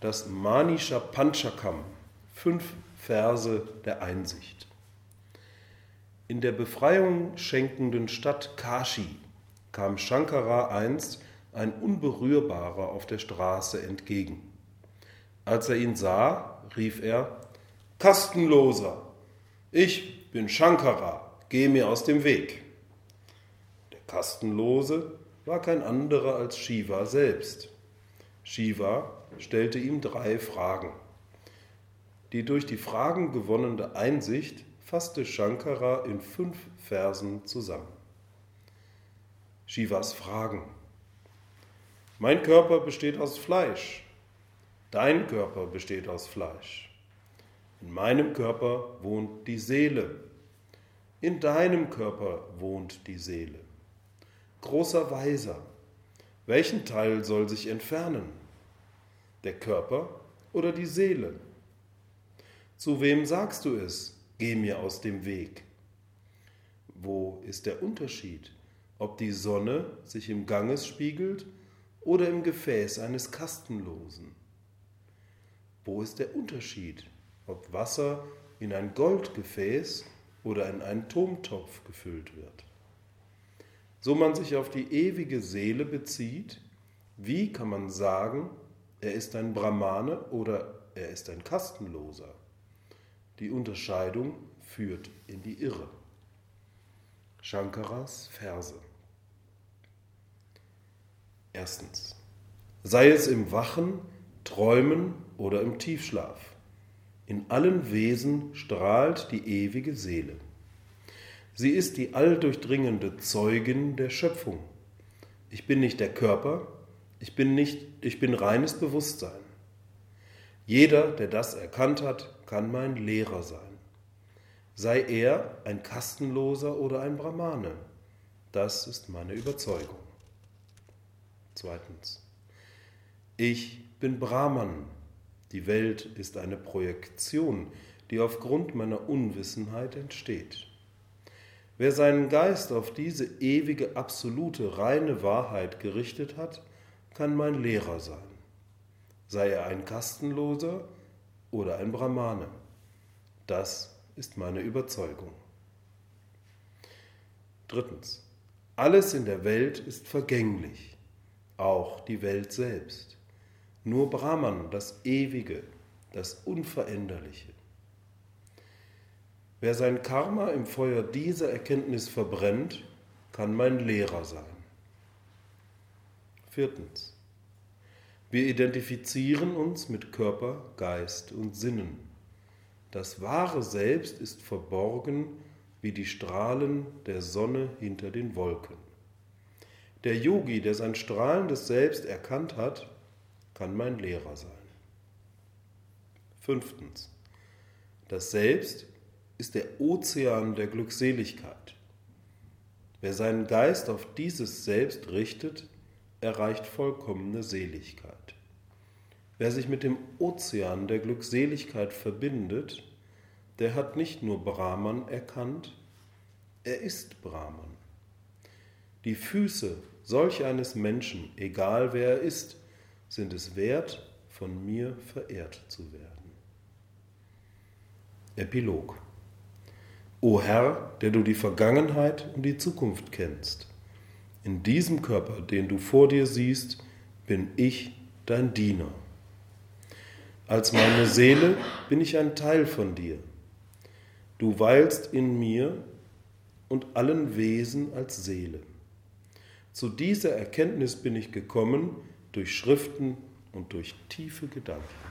das Manisha Panchakam, fünf Verse der Einsicht. In der Befreiung schenkenden Stadt Kashi kam Shankara einst ein Unberührbarer auf der Straße entgegen. Als er ihn sah, rief er, Kastenloser, ich bin Shankara, geh mir aus dem Weg. Der Kastenlose war kein anderer als Shiva selbst. Shiva stellte ihm drei Fragen. Die durch die Fragen gewonnene Einsicht fasste Shankara in fünf Versen zusammen. Shivas Fragen. Mein Körper besteht aus Fleisch. Dein Körper besteht aus Fleisch. In meinem Körper wohnt die Seele. In deinem Körper wohnt die Seele. Großer Weiser, welchen Teil soll sich entfernen? Der Körper oder die Seele? Zu wem sagst du es? Geh mir aus dem Weg. Wo ist der Unterschied, ob die Sonne sich im Ganges spiegelt oder im Gefäß eines Kastenlosen? Wo ist der Unterschied, ob Wasser in ein Goldgefäß oder in einen Turmtopf gefüllt wird? So man sich auf die ewige Seele bezieht, wie kann man sagen, er ist ein Brahmane oder er ist ein Kastenloser? Die Unterscheidung führt in die Irre. Shankaras Verse. Erstens. Sei es im Wachen, Träumen oder im Tiefschlaf. In allen Wesen strahlt die ewige Seele. Sie ist die alldurchdringende Zeugin der Schöpfung. Ich bin nicht der Körper, ich bin, nicht, ich bin reines Bewusstsein. Jeder, der das erkannt hat, kann mein Lehrer sein. Sei er ein Kastenloser oder ein Brahmane. Das ist meine Überzeugung. Zweitens. Ich bin Brahman. Die Welt ist eine Projektion, die aufgrund meiner Unwissenheit entsteht. Wer seinen Geist auf diese ewige, absolute, reine Wahrheit gerichtet hat, kann mein Lehrer sein. Sei er ein Kastenloser oder ein Brahmane. Das ist meine Überzeugung. Drittens. Alles in der Welt ist vergänglich, auch die Welt selbst. Nur Brahman, das Ewige, das Unveränderliche. Wer sein Karma im Feuer dieser Erkenntnis verbrennt, kann mein Lehrer sein. Viertens. Wir identifizieren uns mit Körper, Geist und Sinnen. Das wahre Selbst ist verborgen wie die Strahlen der Sonne hinter den Wolken. Der Yogi, der sein strahlendes Selbst erkannt hat, kann mein Lehrer sein. Fünftens. Das Selbst ist der Ozean der Glückseligkeit. Wer seinen Geist auf dieses Selbst richtet, erreicht vollkommene Seligkeit. Wer sich mit dem Ozean der Glückseligkeit verbindet, der hat nicht nur Brahman erkannt, er ist Brahman. Die Füße solch eines Menschen, egal wer er ist, sind es wert, von mir verehrt zu werden. Epilog O Herr, der du die Vergangenheit und die Zukunft kennst, in diesem Körper, den du vor dir siehst, bin ich dein Diener. Als meine Seele bin ich ein Teil von dir. Du weilst in mir und allen Wesen als Seele. Zu dieser Erkenntnis bin ich gekommen durch Schriften und durch tiefe Gedanken.